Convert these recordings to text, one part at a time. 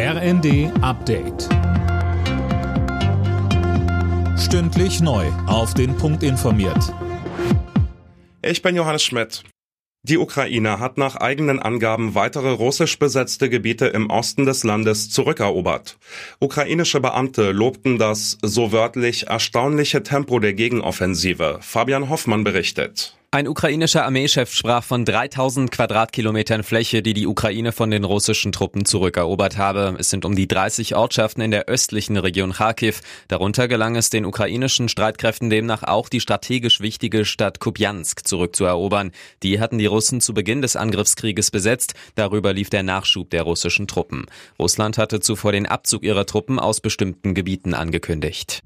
RND Update. Stündlich neu. Auf den Punkt informiert. Ich bin Johannes Schmidt. Die Ukraine hat nach eigenen Angaben weitere russisch besetzte Gebiete im Osten des Landes zurückerobert. Ukrainische Beamte lobten das so wörtlich erstaunliche Tempo der Gegenoffensive. Fabian Hoffmann berichtet. Ein ukrainischer Armeechef sprach von 3000 Quadratkilometern Fläche, die die Ukraine von den russischen Truppen zurückerobert habe. Es sind um die 30 Ortschaften in der östlichen Region Kharkiv. Darunter gelang es den ukrainischen Streitkräften demnach auch die strategisch wichtige Stadt Kupiansk zurückzuerobern. Die hatten die Russen zu Beginn des Angriffskrieges besetzt. Darüber lief der Nachschub der russischen Truppen. Russland hatte zuvor den Abzug ihrer Truppen aus bestimmten Gebieten angekündigt.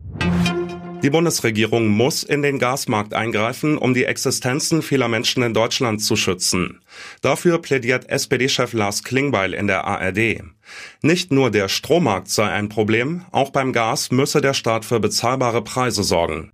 Die Bundesregierung muss in den Gasmarkt eingreifen, um die Existenzen vieler Menschen in Deutschland zu schützen. Dafür plädiert SPD-Chef Lars Klingbeil in der ARD. Nicht nur der Strommarkt sei ein Problem, auch beim Gas müsse der Staat für bezahlbare Preise sorgen.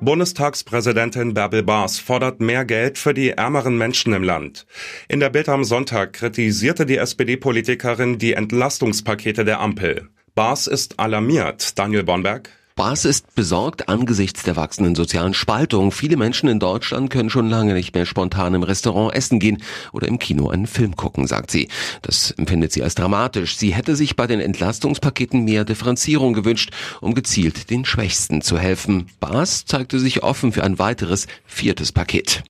Bundestagspräsidentin Bärbel Baas fordert mehr Geld für die ärmeren Menschen im Land. In der Bild am Sonntag kritisierte die SPD-Politikerin die Entlastungspakete der Ampel. Baas ist alarmiert. Daniel Bonberg. Baas ist besorgt angesichts der wachsenden sozialen Spaltung. Viele Menschen in Deutschland können schon lange nicht mehr spontan im Restaurant essen gehen oder im Kino einen Film gucken, sagt sie. Das empfindet sie als dramatisch. Sie hätte sich bei den Entlastungspaketen mehr Differenzierung gewünscht, um gezielt den Schwächsten zu helfen. Baas zeigte sich offen für ein weiteres viertes Paket.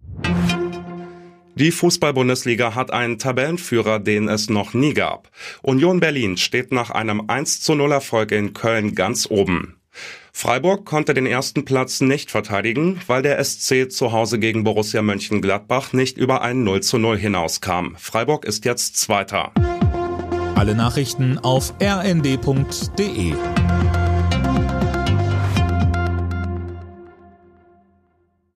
Die Fußball-Bundesliga hat einen Tabellenführer, den es noch nie gab. Union Berlin steht nach einem 1 zu 0 Erfolg in Köln ganz oben. Freiburg konnte den ersten Platz nicht verteidigen, weil der SC zu Hause gegen Borussia Mönchengladbach nicht über ein 0 zu 0 hinauskam. Freiburg ist jetzt Zweiter. Alle Nachrichten auf rnd.de